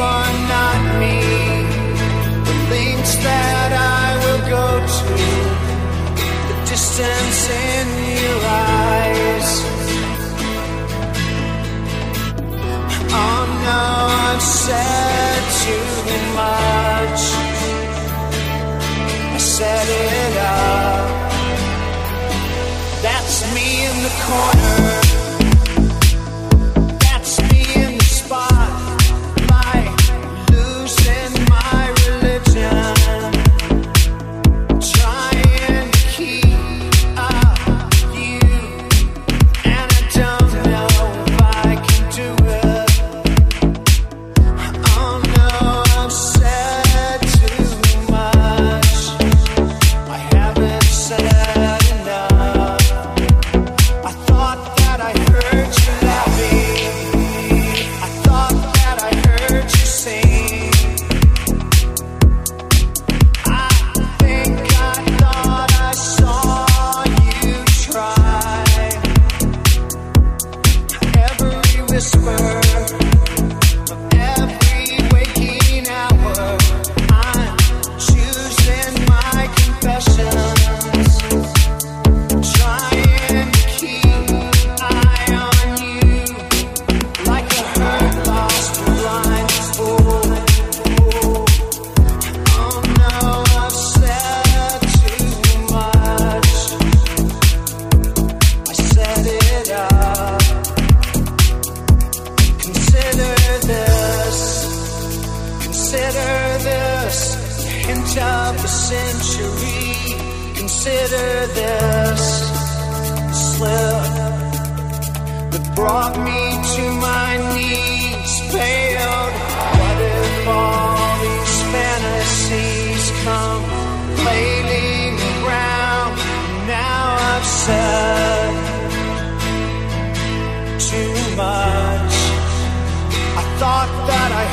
anyone, not me. The links that I will go to, the distance in your eyes. Oh no, I've said too much. I set it up. That's me in the corner.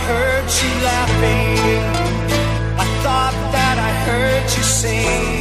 heard you laughing. I thought that I heard you sing.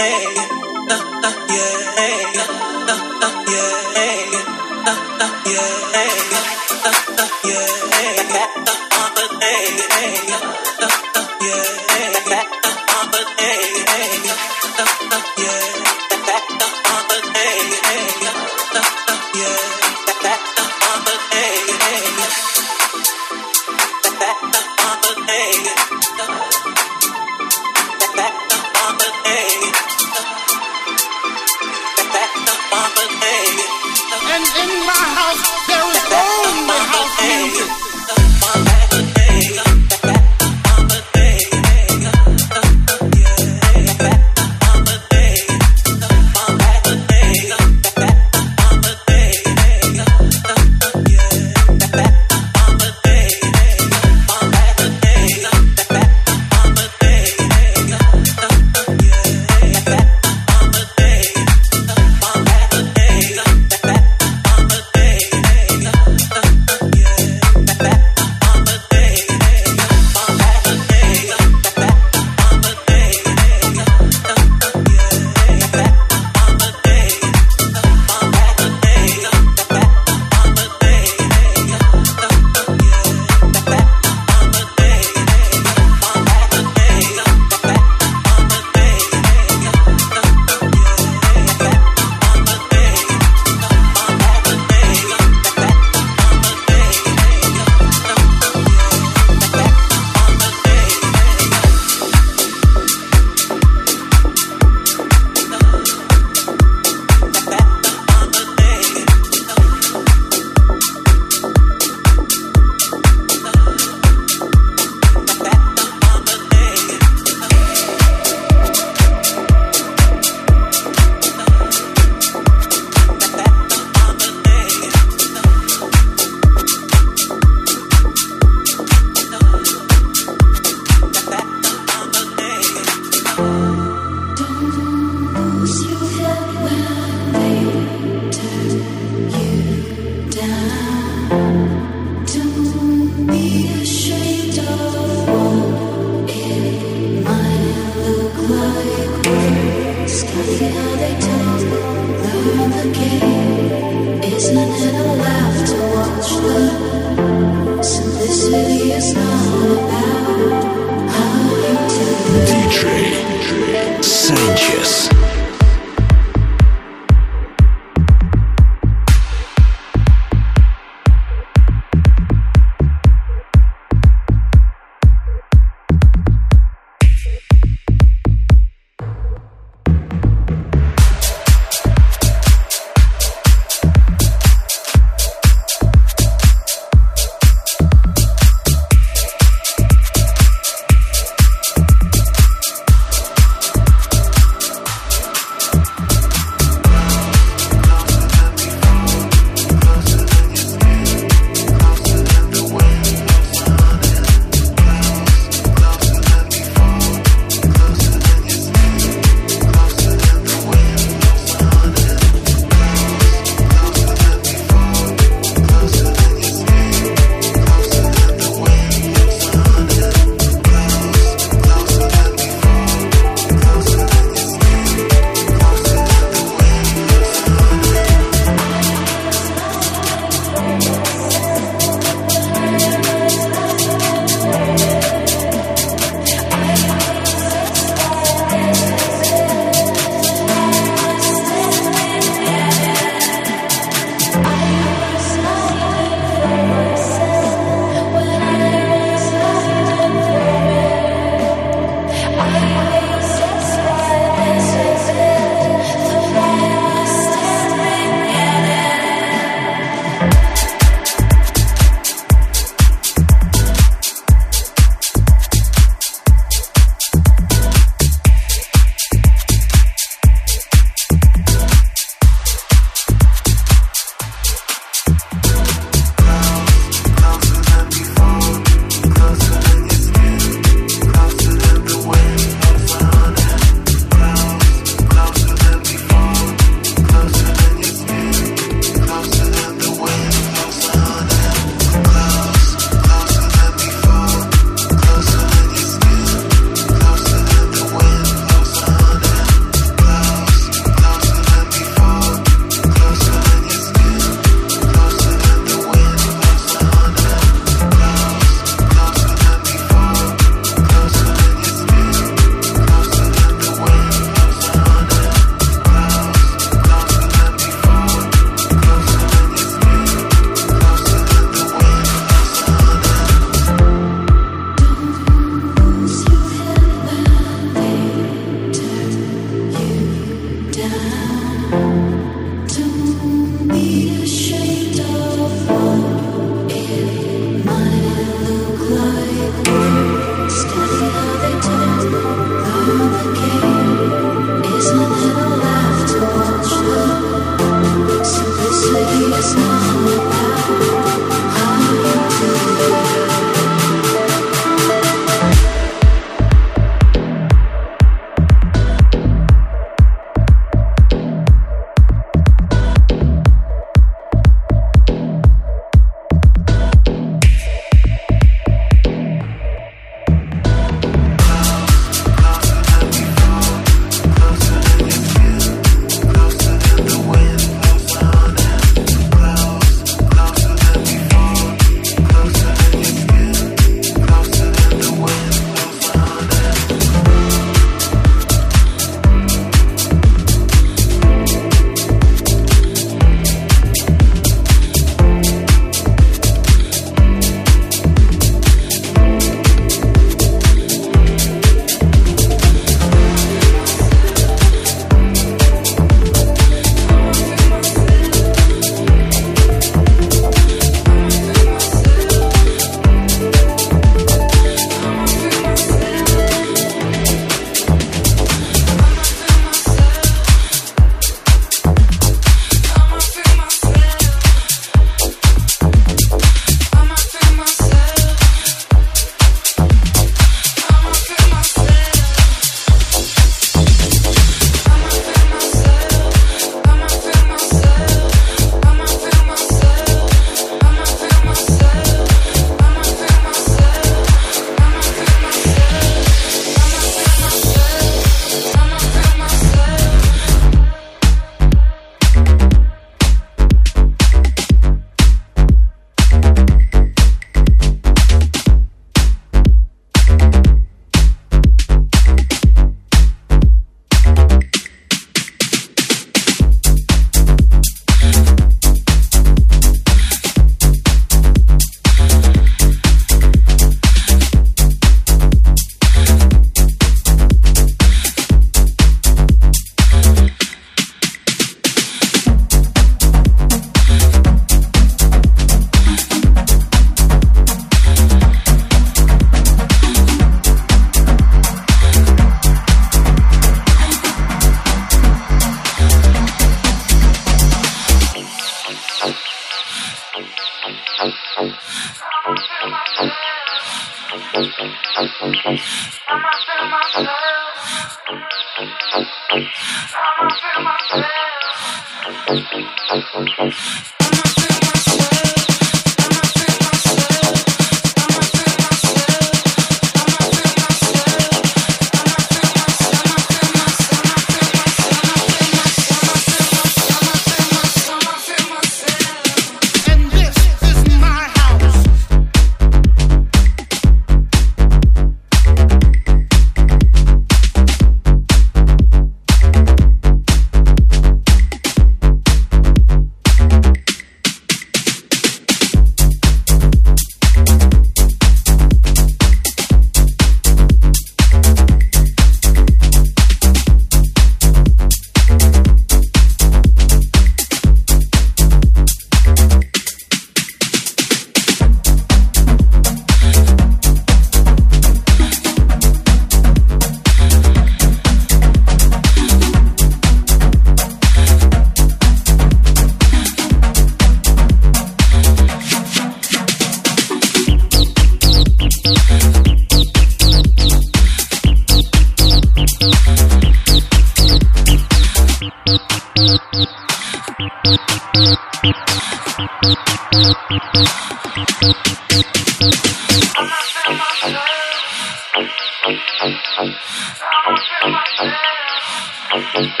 Thank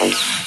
you.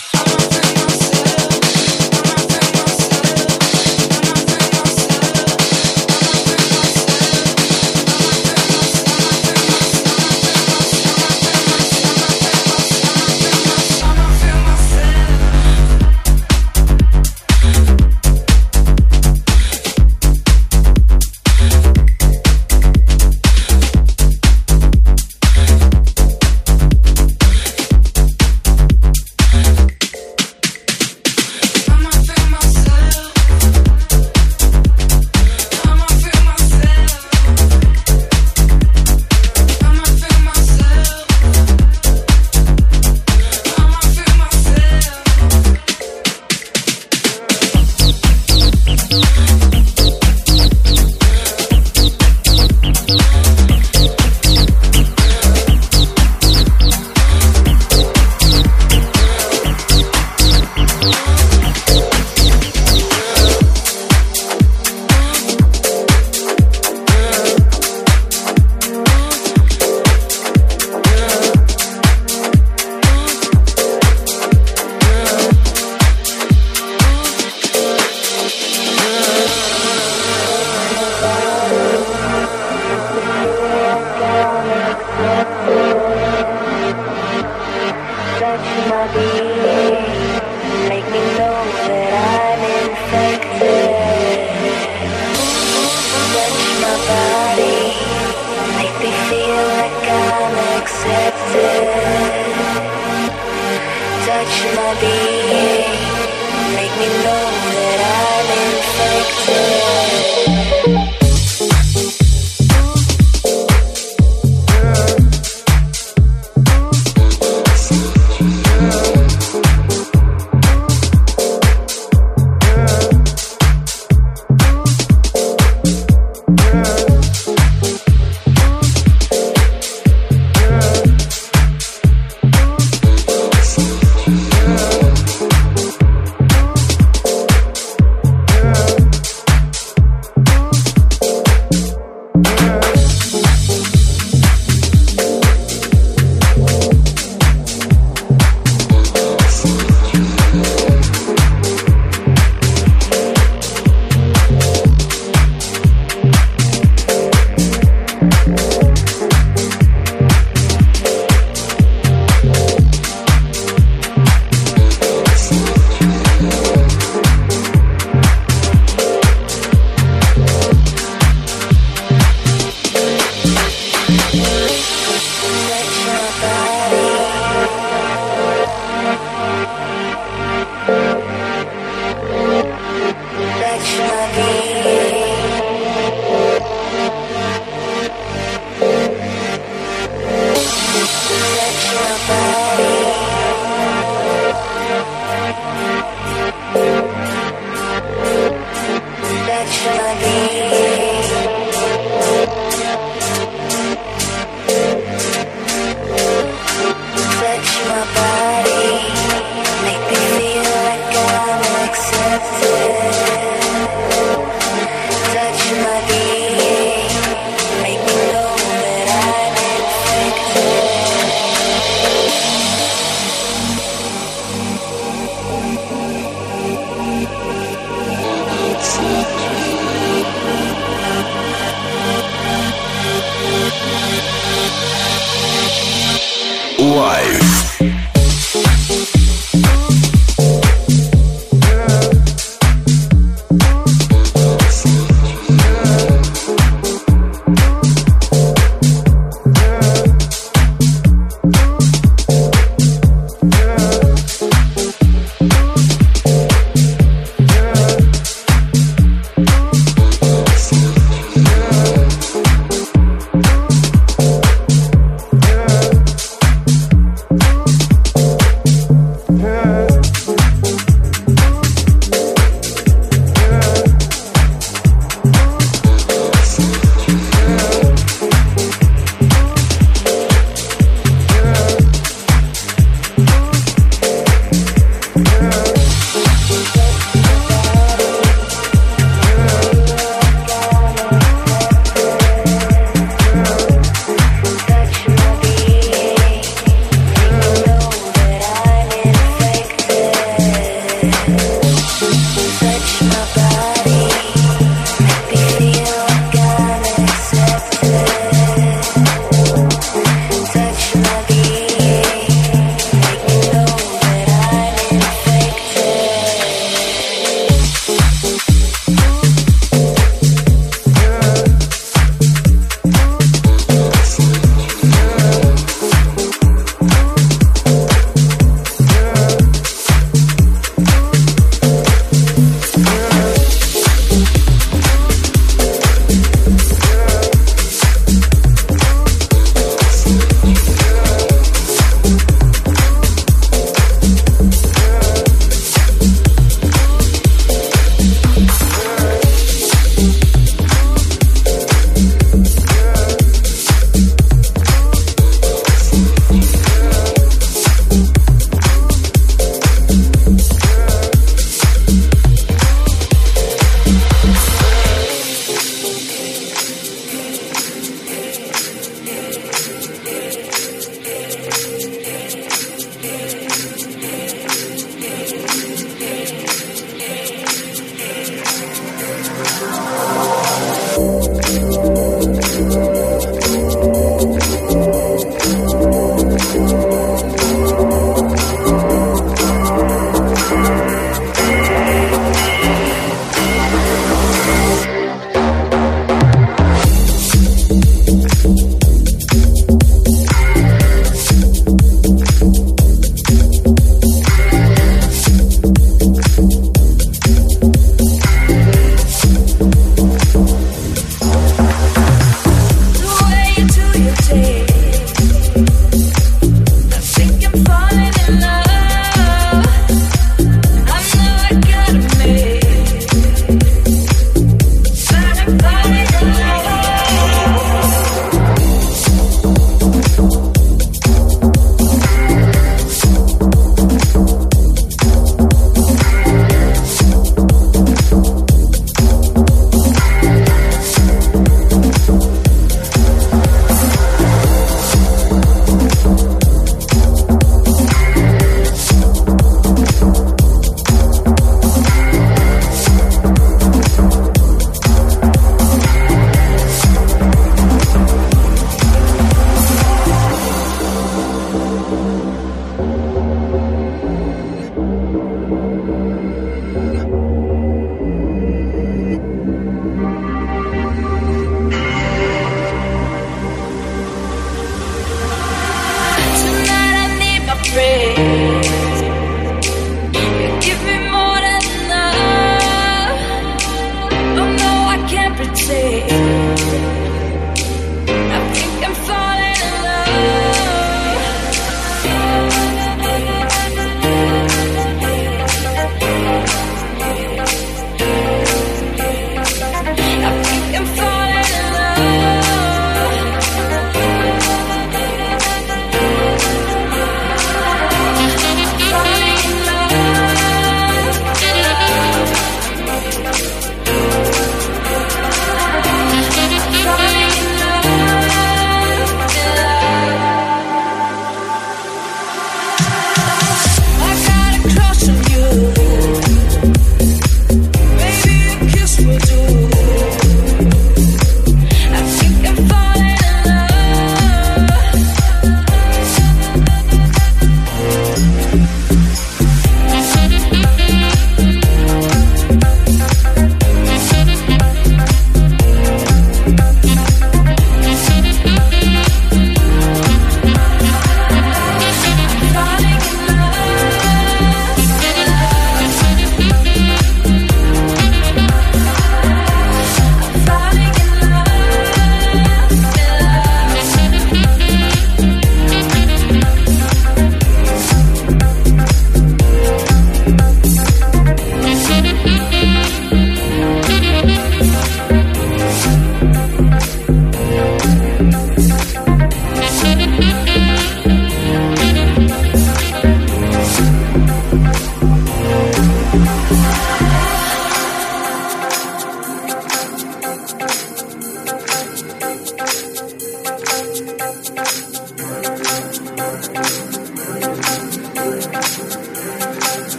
Bye.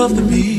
Of the